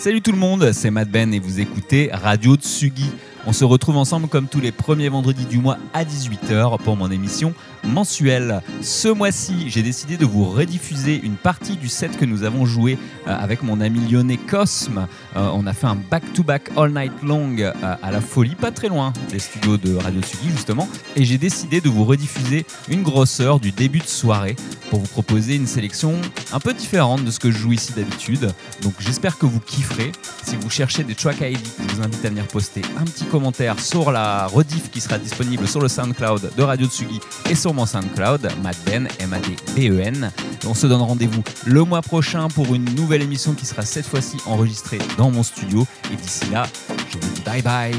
Salut tout le monde, c'est Matt Ben et vous écoutez Radio Tsugi. On se retrouve ensemble comme tous les premiers vendredis du mois à 18h pour mon émission mensuelle. Ce mois-ci, j'ai décidé de vous rediffuser une partie du set que nous avons joué euh, avec mon ami lyonnais Cosme. Euh, on a fait un back-to-back all night long euh, à la folie, pas très loin des studios de Radio Tsugi justement. Et j'ai décidé de vous rediffuser une grosse heure du début de soirée pour vous proposer une sélection un peu différente de ce que je joue ici d'habitude. Donc j'espère que vous kifferez. Si vous cherchez des track ID, je vous invite à venir poster un petit commentaire sur la rediff qui sera disponible sur le SoundCloud de Radio Tsugi et sur mon SoundCloud, Madben, M-A-D-B-E-N. On se donne rendez-vous le mois prochain pour une nouvelle émission qui sera cette fois-ci enregistrée dans mon studio. Et d'ici là, je vous dis bye bye.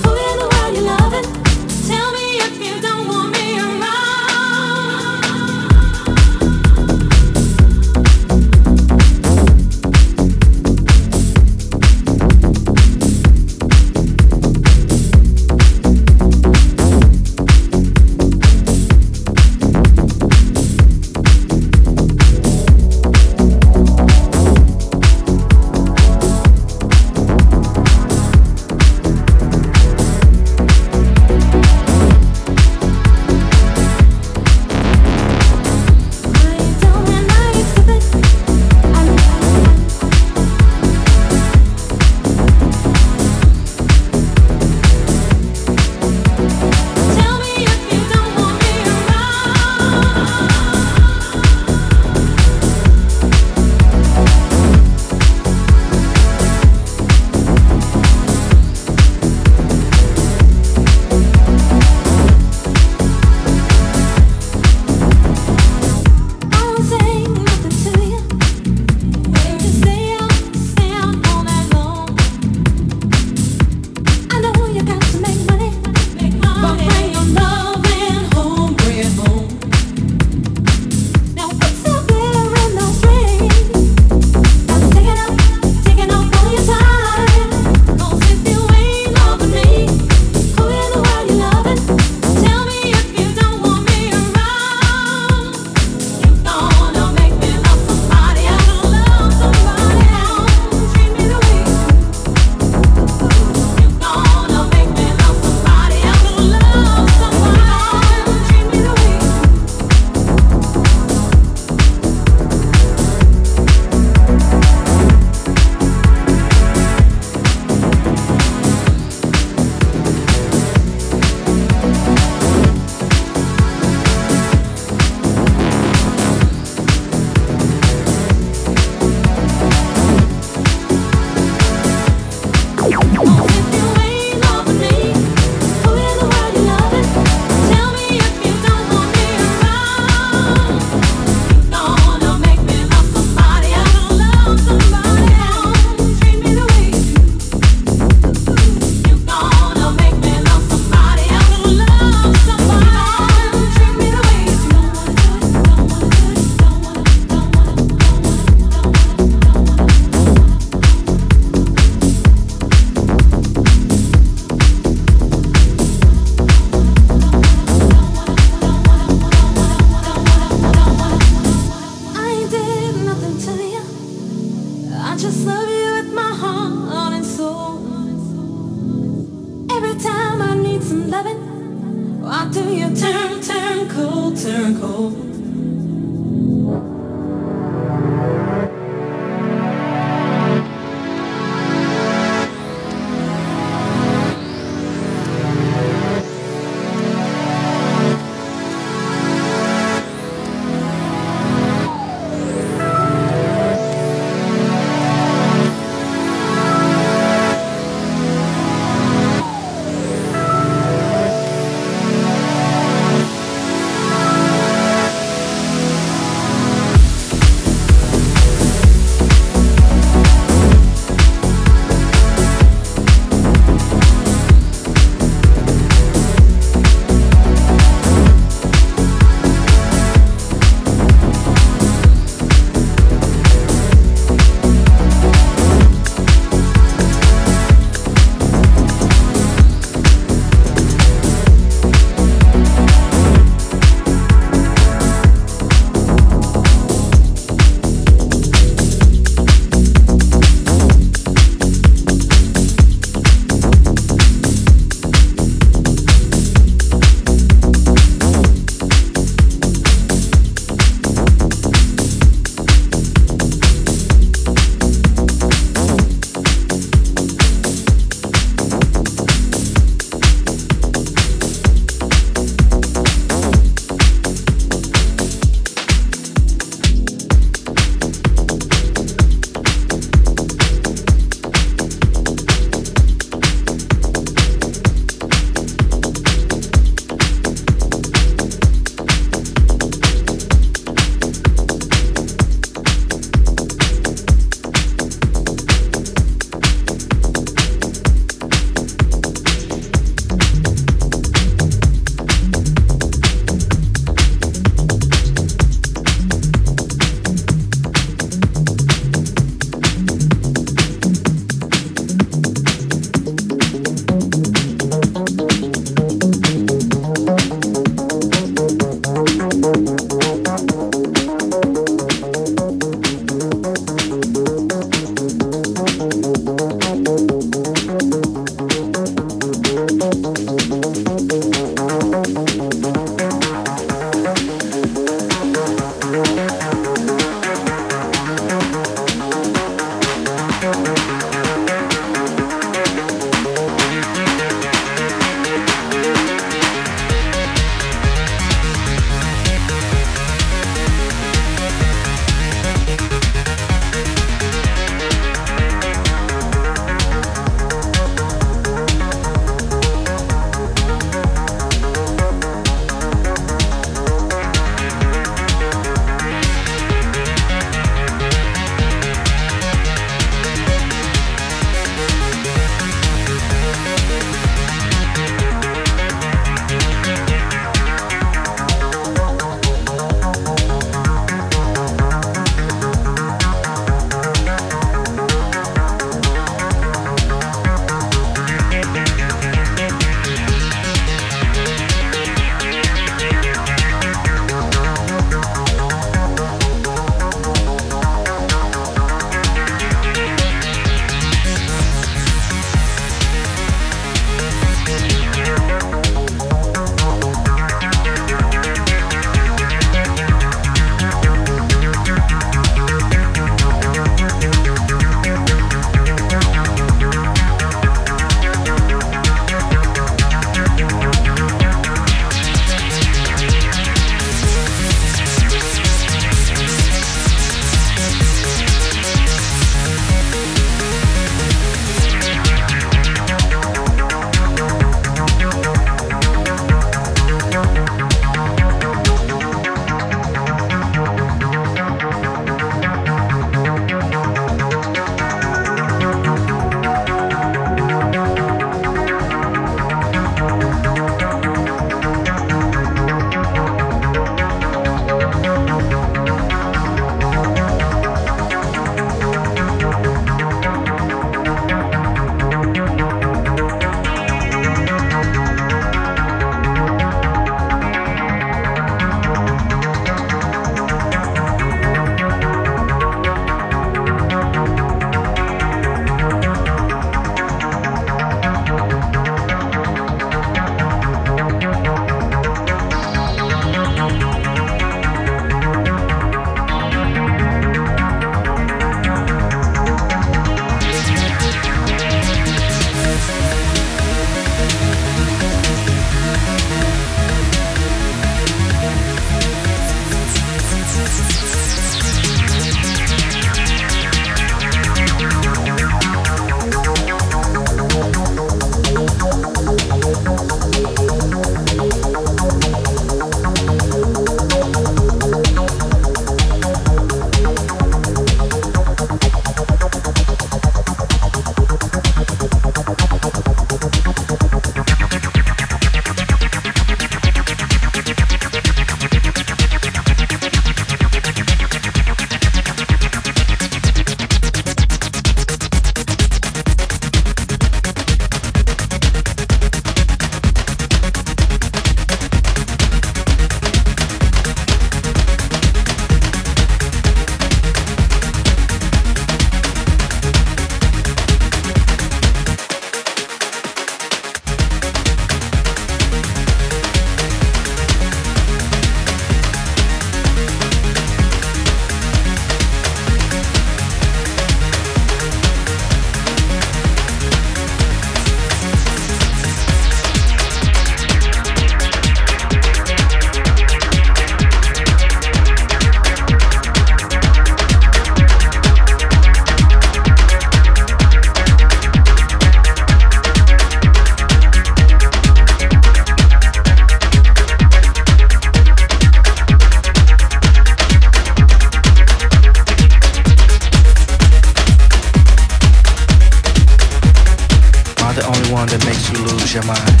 sound that makes you lose your mind.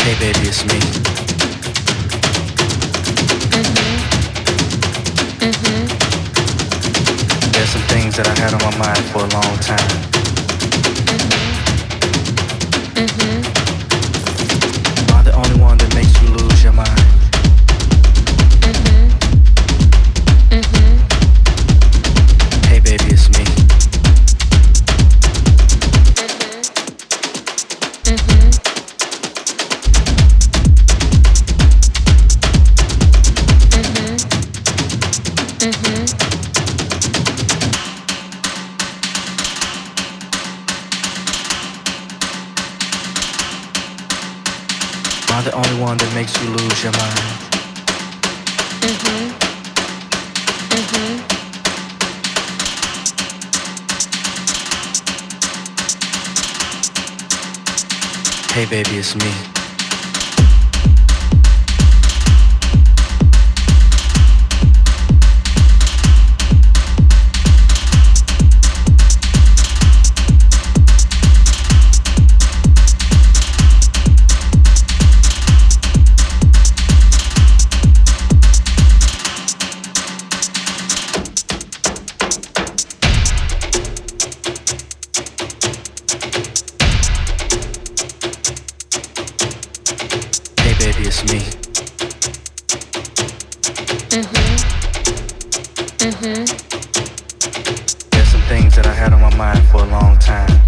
Hey baby, it's me. Mhm. Mhm. There's some things that I had on my mind for a long time. Me. For a long time.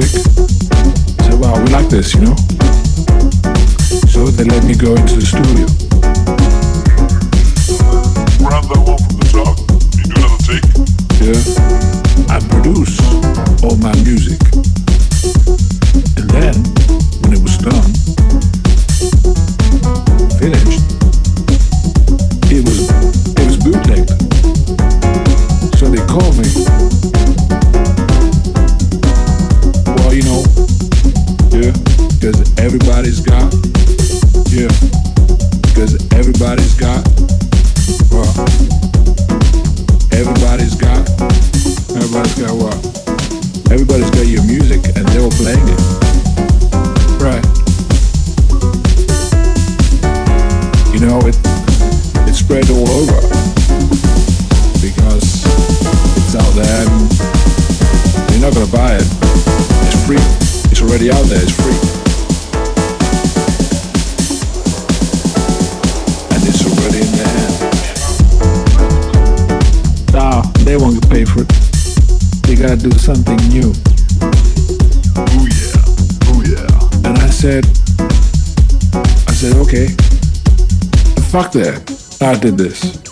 music. I said, wow, we like this, you know? So they let me go into the studio. Grab that one from the top. You do another take. Yeah. I produce all my music. fuck that. I did this.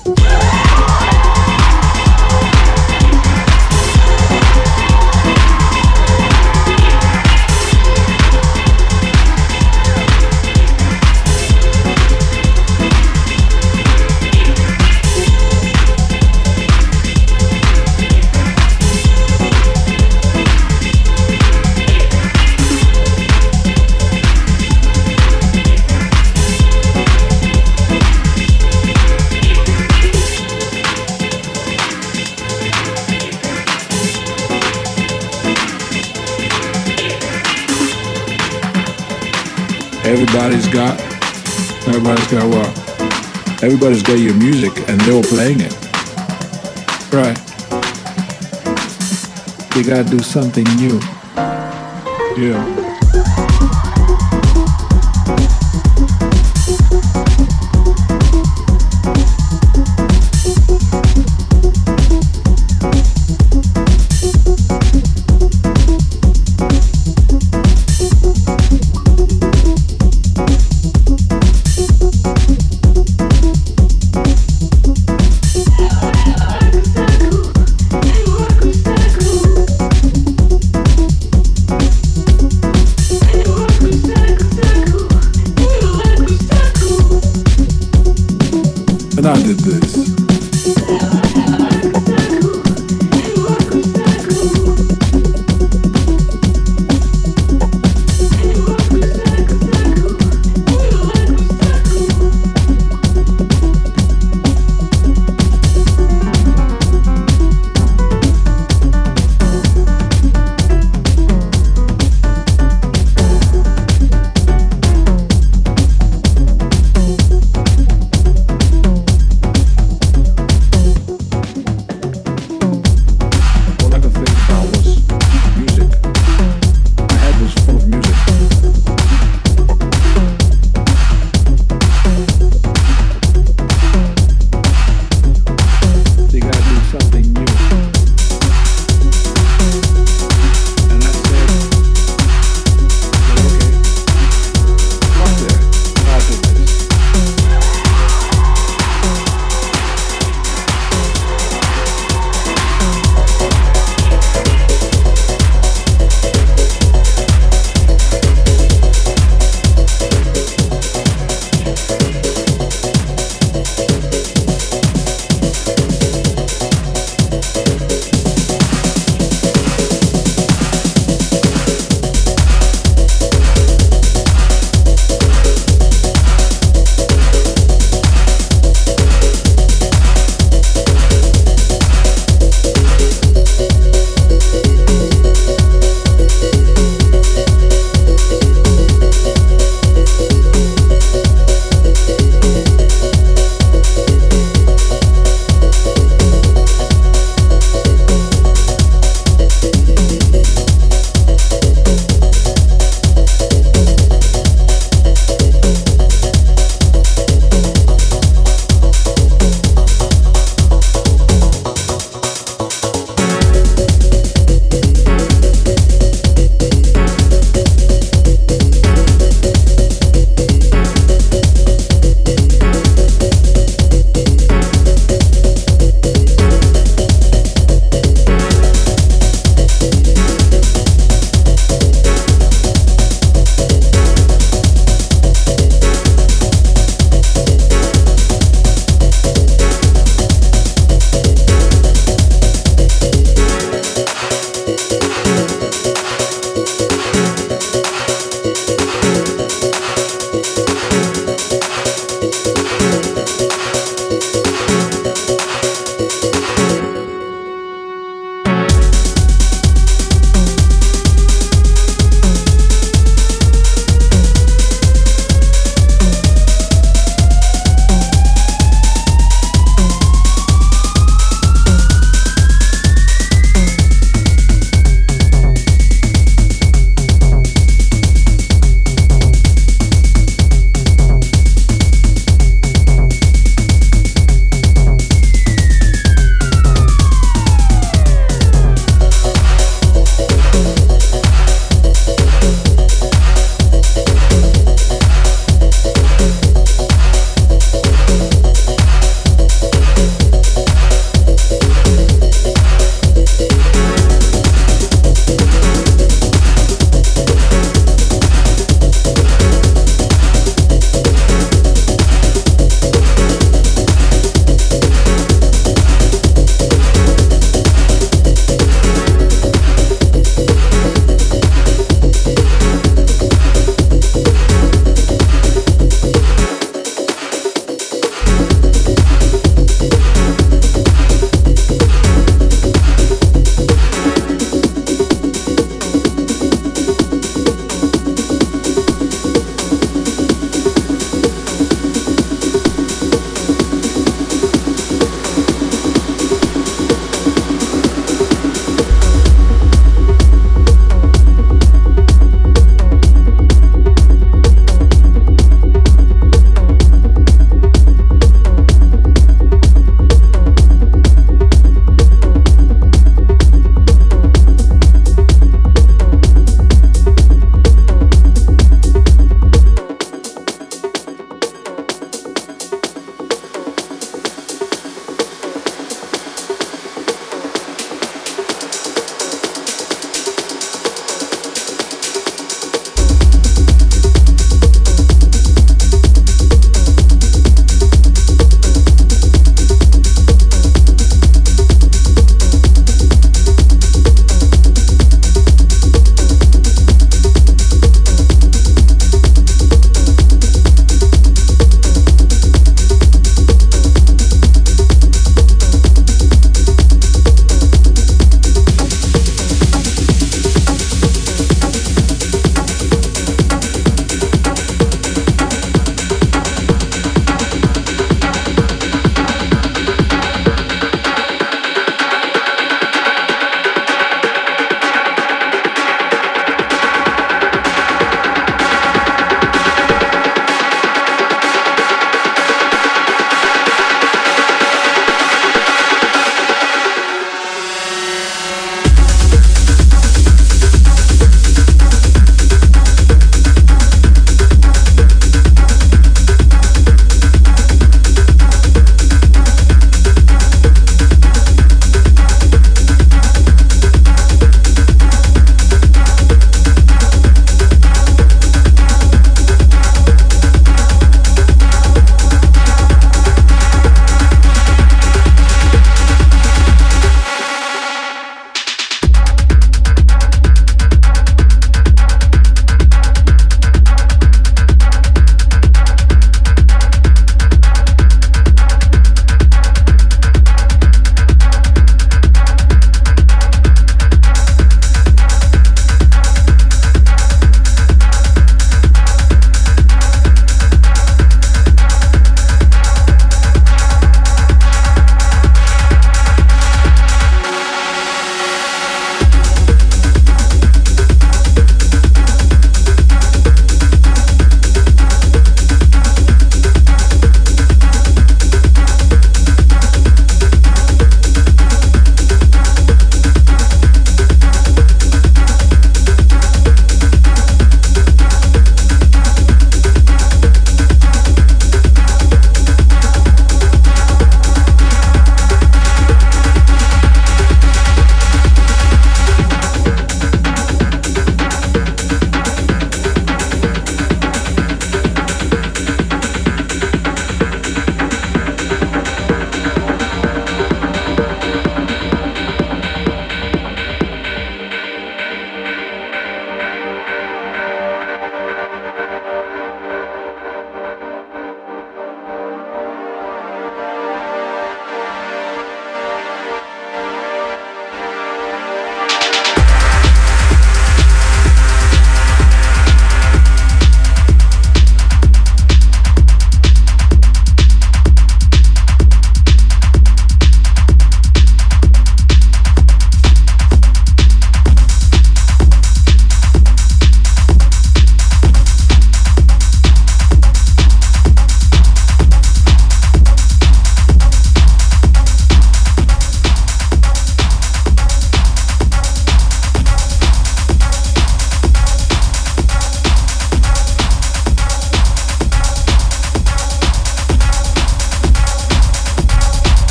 Everybody's got, everybody's got what? Everybody's got your music and they were playing it. Right. You gotta do something new. Yeah.